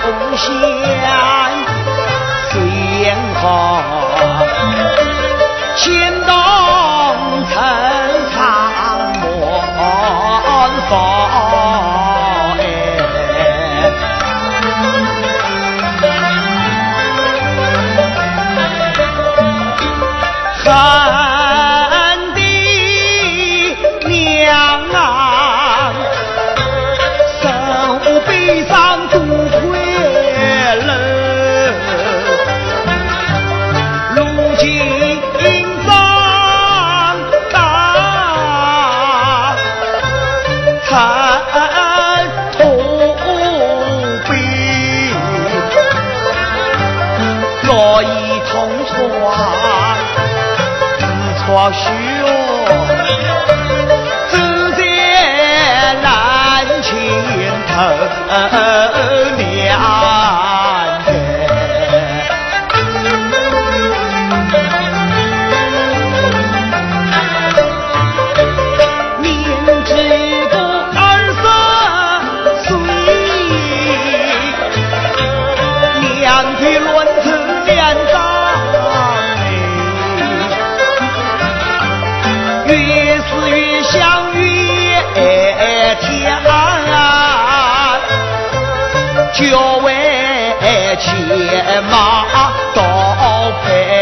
红线随缘好老兄走在蓝青头两边年纪二三路叫外去马刀牌。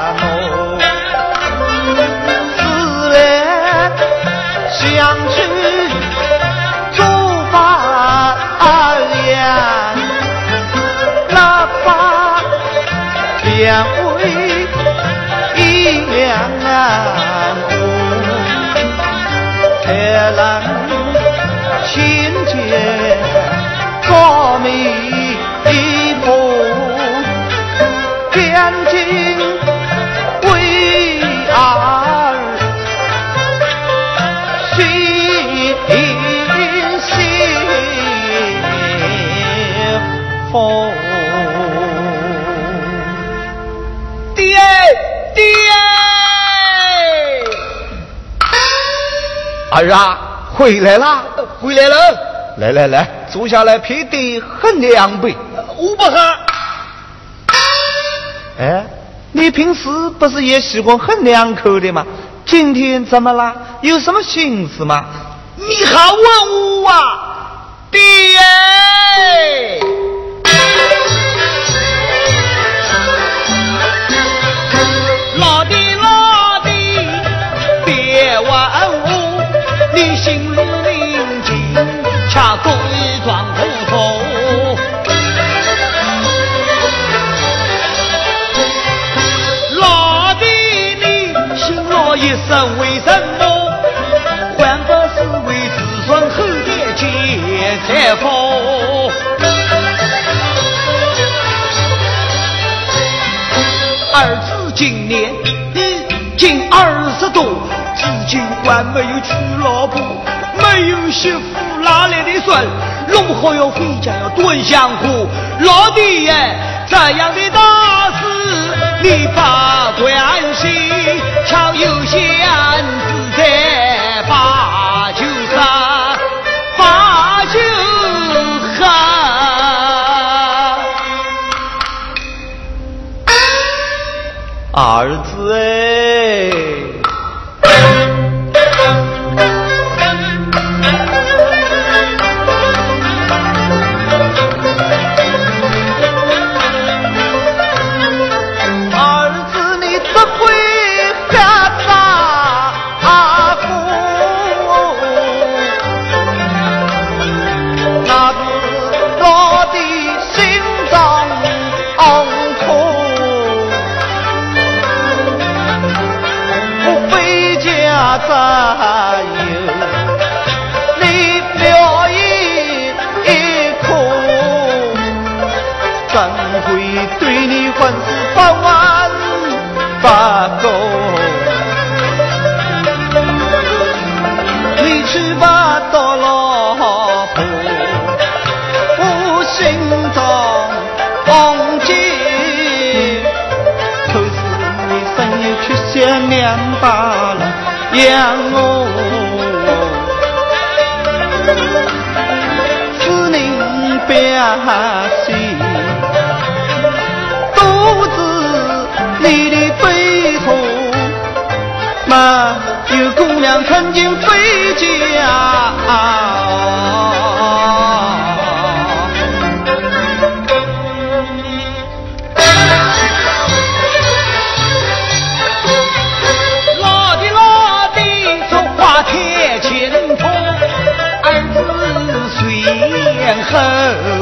儿啊，回来啦！回来了！来来来，坐下来，陪爹喝两杯。我不喝。哎，你平时不是也喜欢喝两口的吗？今天怎么了？有什么心事吗？你还问我啊，爹？尽管没有娶老婆，没有媳妇，哪来的孙？弄好要回家要炖香火。老弟耶，这样的大事你把关心，常有心。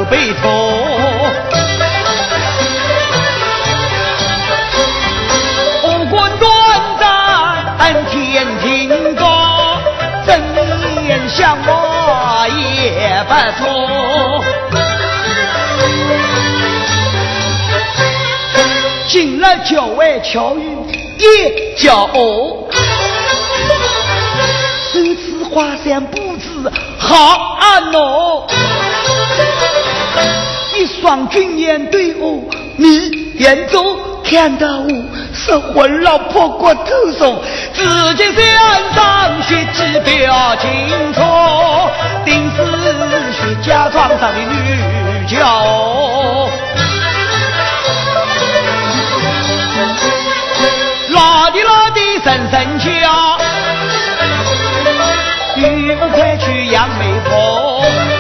背痛，红棍短暂天庭高，正面相望也不错。进了郊外巧遇也骄傲，手持花伞不知好啊喏。双军眼对我你眼中看到我是魂老婆骨头松，自己身上血迹表清楚，定是薛家庄上的女娇。拉的拉的声声叫，女儿快去杨梅坡。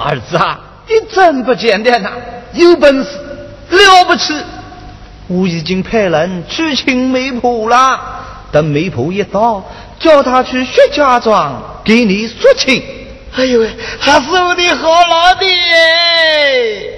儿子啊，你真不简单呐，有本事了不起！我已经派人去请媒婆了，等媒婆一到，叫他去薛家庄给你说亲。哎呦喂，还是我的好老弟！的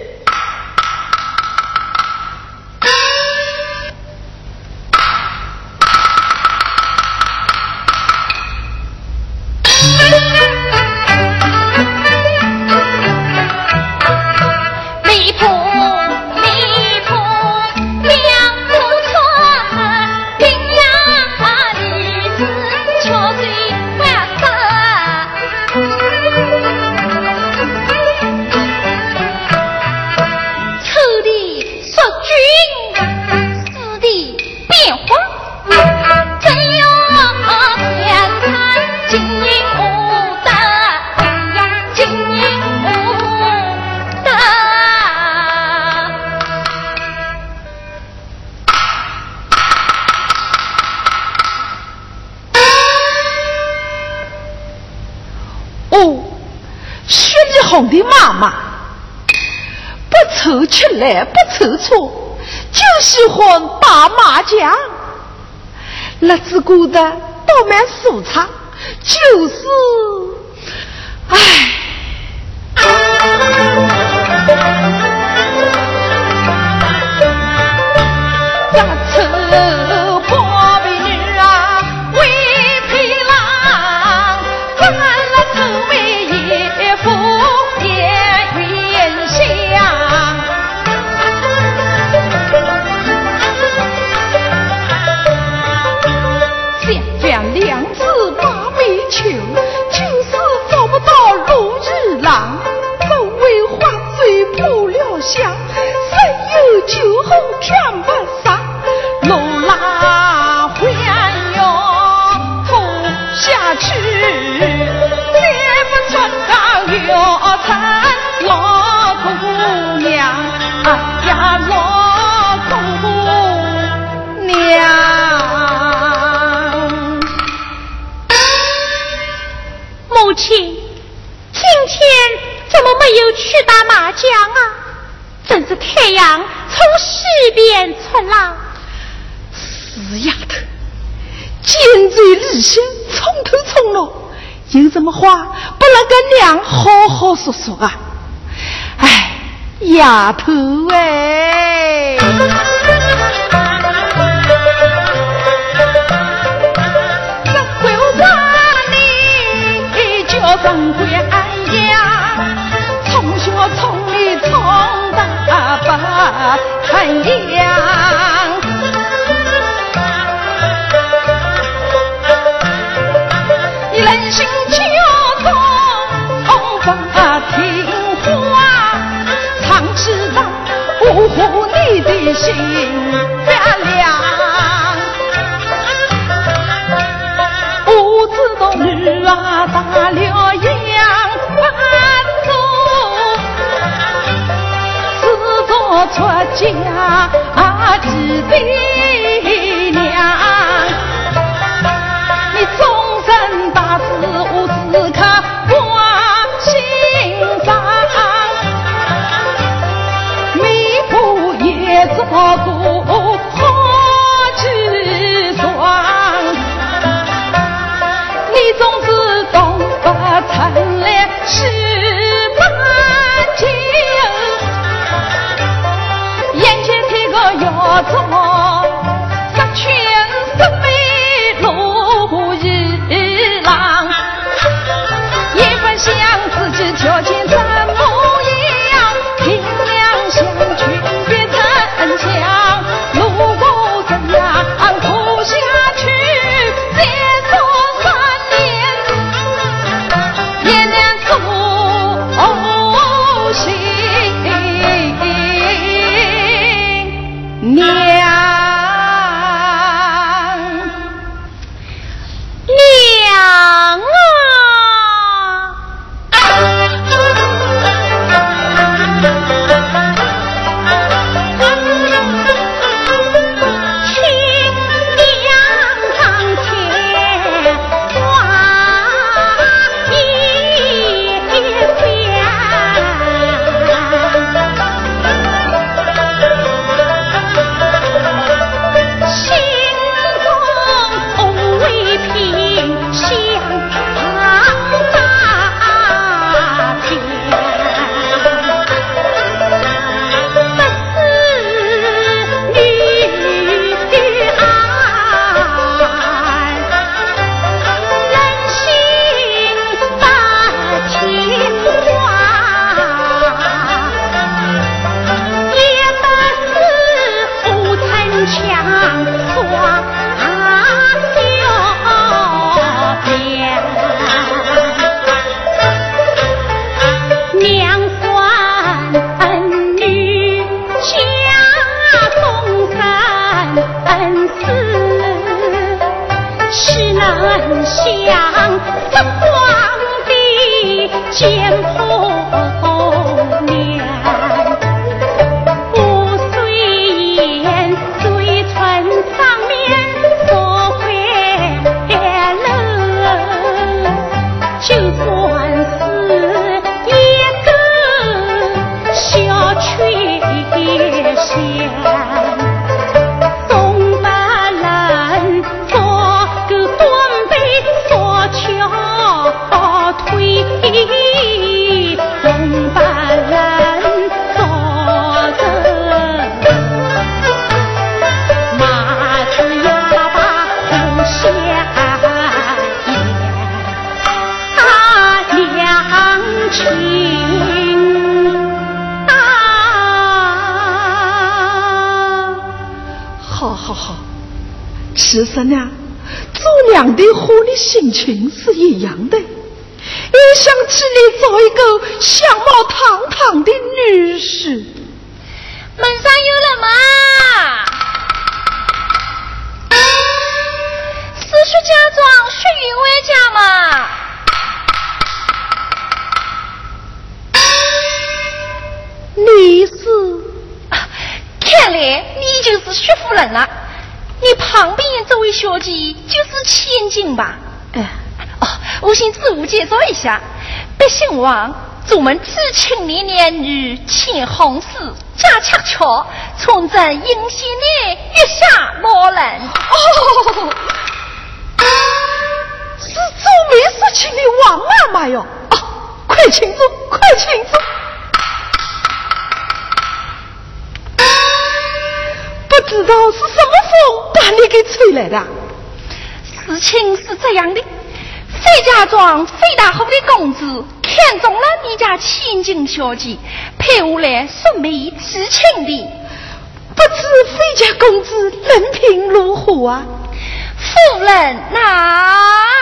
来不凑错，就喜欢打麻将。日子过得倒蛮舒畅，就是，唉。娘，母亲，今天怎么没有去打麻将啊？真是太阳从西边出来。死丫头，尖嘴利心，冲头冲脑，有什么话不能跟娘好好说说啊？哎，丫头哎。生归安阳，从小从里从大不很阳。你人心骄纵，从不听话，常知道保护你的心别凉。女儿大了家记爹其实呢，做娘的和你心情是一样的，也想起你找一个相貌堂堂的女士。门上有人吗？是薛家庄薛云伟家吗？你是？看来你就是薛夫人了。你旁边这位小姐就是千金吧？哎，哦，我先自我介绍一下，别姓王，祖们知青年男女牵红丝，加恰巧，从这阴险内月下落人。哦，是做媒事情的王妈妈哟！啊，快请坐，快请坐。不知道是什么风把你给吹来的？事情是这样的，费家庄费大户的公子看中了你家千金小姐，派我来送媒知青的。不知费家公子人品如何啊？夫人呐。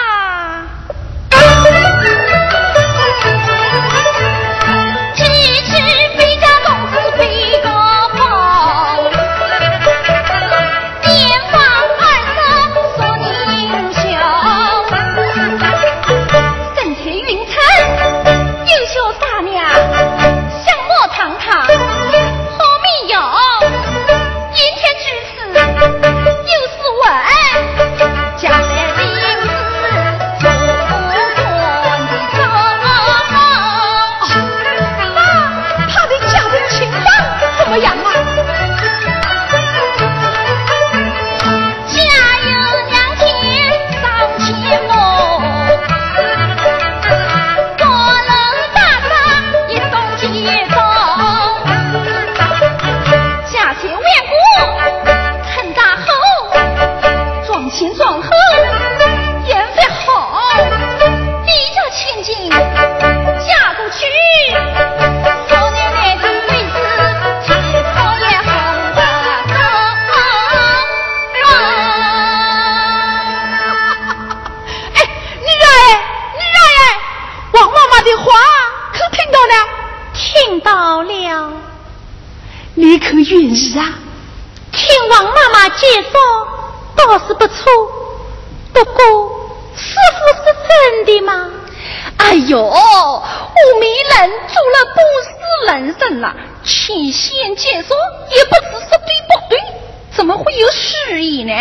云意啊，听王妈妈介绍倒是不错，不过师傅是真的吗？哎呦，我没人做了公司人生了，前线介绍也不知是对不对，怎么会有虚意呢？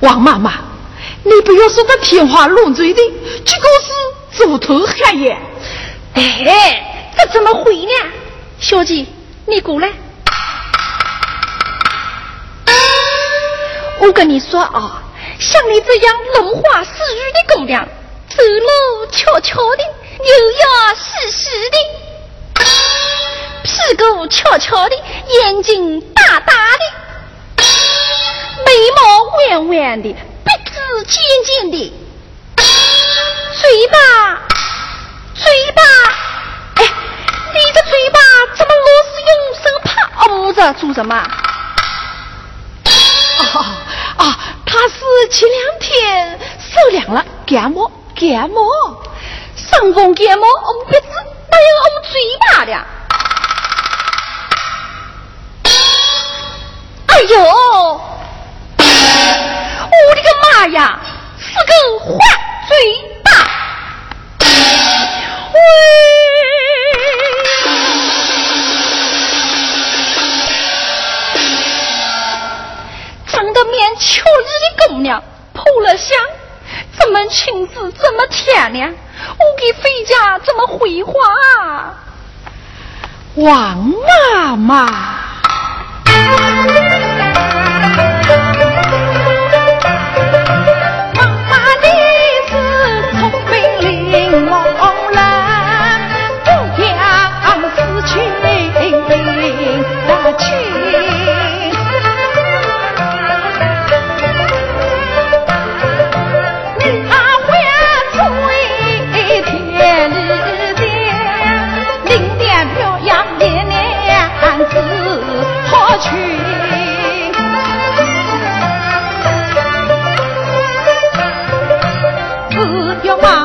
王妈妈，你不要说的天花乱坠的，这个是猪头黑眼。哎，这怎么会呢？小姐。你过来。我跟你说啊，像你这样龙华似玉的姑娘，走路悄悄的，又要细细的，屁股翘翘的，眼睛大大的。眉毛弯弯的，鼻子尖尖的，嘴巴，嘴巴，哎，你的嘴巴帕捂着做什么？啊啊，他是前两天受凉了，感冒感冒，伤风感冒捂鼻子，哪有捂嘴巴的？哎呦！我的个妈呀！是个坏嘴巴！喂，面俏丽的姑娘破了相，怎么裙子怎么漂亮？我给费家怎么回话？王妈妈。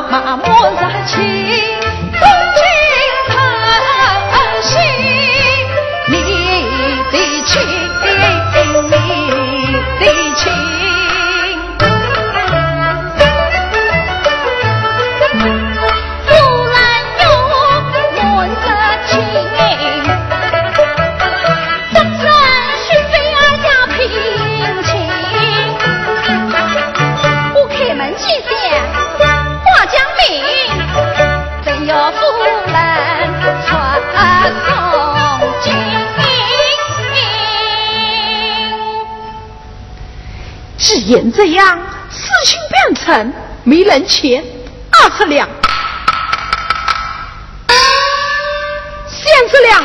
马抹扎起样，事情变成没人钱，二十两，三十两，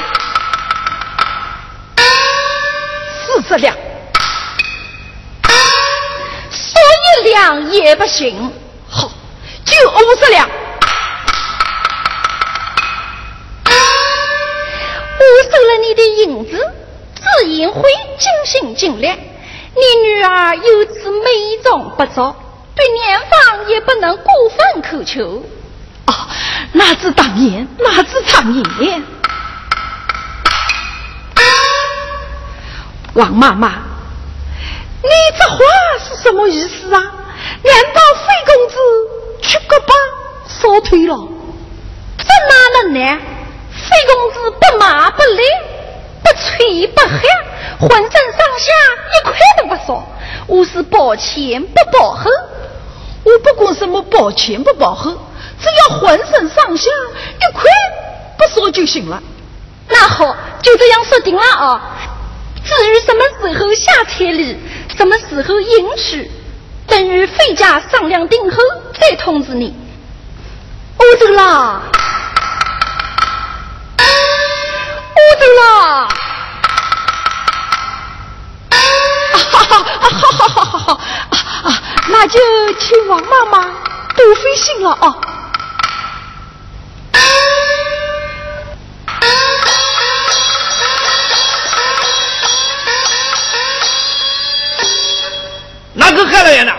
四十两，说一两也不行，好，就五十两。我收了你的银子，自然会尽心尽力。你女儿有美中不足，对年方也不能过分苛求。哦，那是当然，那是常言。王妈妈，你这话是什么意思啊？难道费公子去个吧烧退了？这哪能呢？费公子不麻不累，不吹不黑，浑身上下一块都不少。我是保前不保后，我不管什么保前不保后，只要浑身上下一块不少就行了。那好，就这样说定了啊。至于什么时候下彩礼，什么时候迎娶，等于费家商量定后再通知你。我走了。我走了，哈哈哈哈哈哈哈！啊，那就请王妈妈多费心了啊。哪个害了眼呢？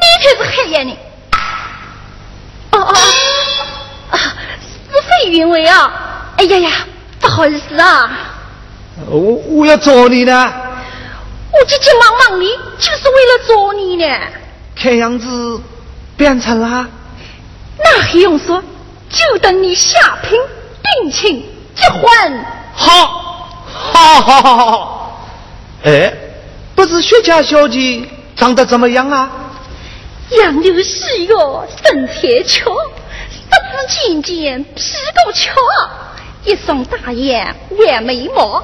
你才是害眼呢！哦哦哦，是费云伟啊！哎呀呀！不好意思啊，我我要找你呢。我急急忙忙的，就是为了找你呢。看样子变成了，那还用说？就等你下聘定亲结婚。好，好，好，好，好。哎，不知薛家小姐长得怎么样啊？杨柳细哟，身材俏，十指尖尖，皮够翘。一双大眼，弯眉毛，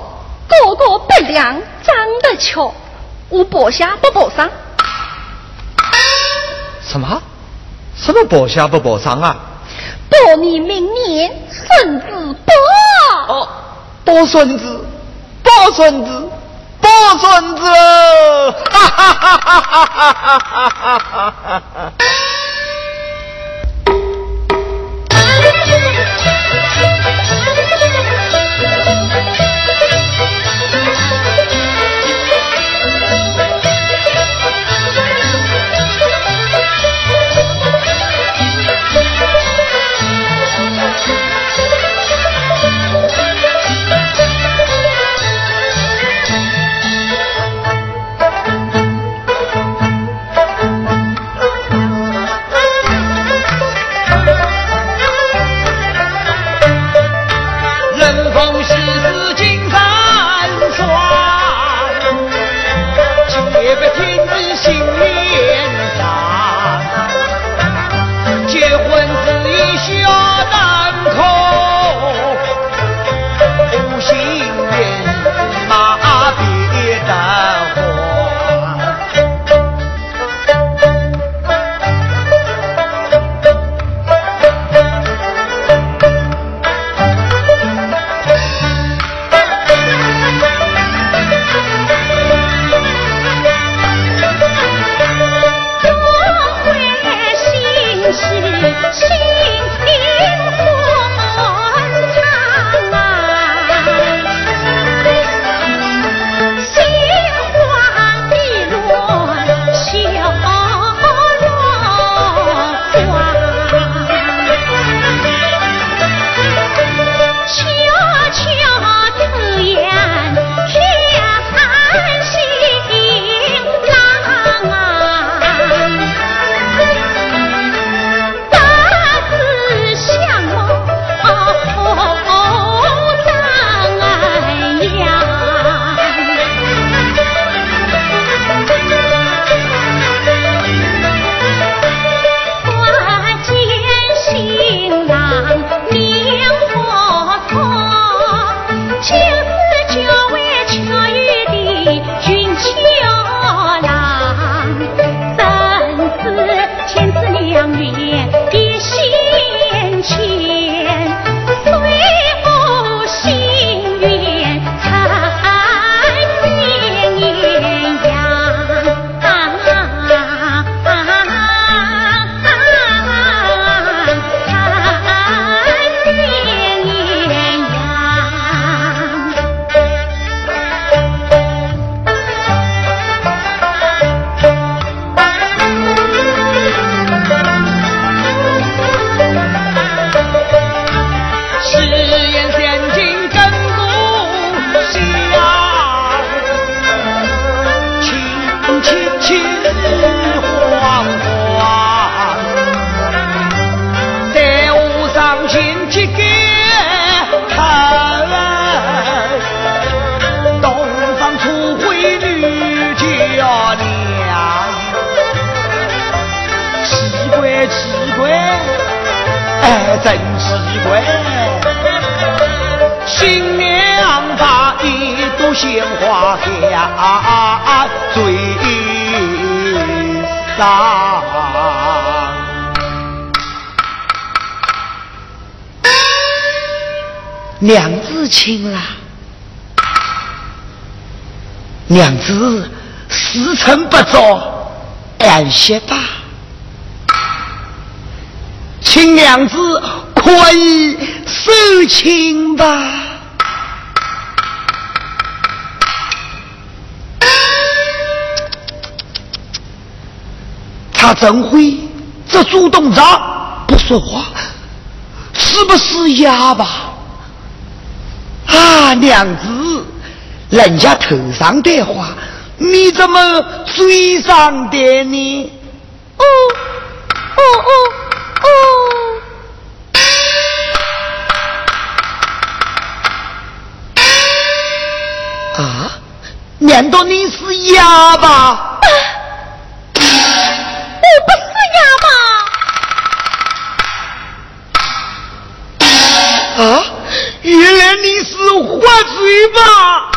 高高白亮，长得俏。我保下不保上？什么？什么保下不保上啊？保你明年孙子保。哦，保孙子，保孙子，保孙子！哈哈哈哈哈哈哈哈！会，新娘把一朵鲜花下嘴上，娘子请了，娘子时辰不早，安歇吧。请娘子可以收亲吧。他怎会这主动着不说话？是不是哑巴？啊，娘子，人家头上的话，你怎么嘴上的呢？哦哦，哦哦。啊！难道你是哑巴？我不是哑巴。啊！原来你是花嘴巴。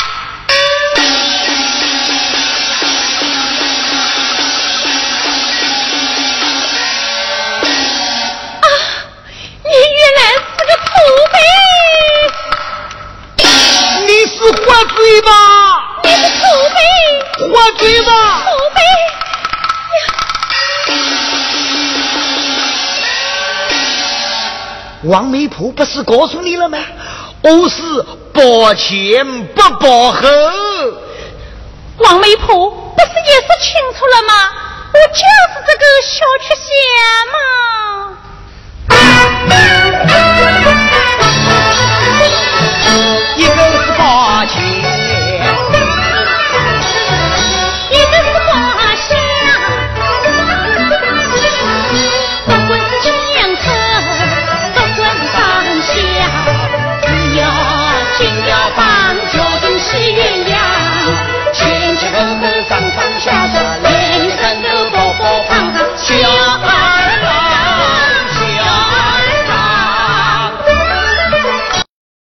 王媒婆不是告诉你了吗？我是保前不保后。王媒婆不是也说清楚了吗？我就是这个小缺陷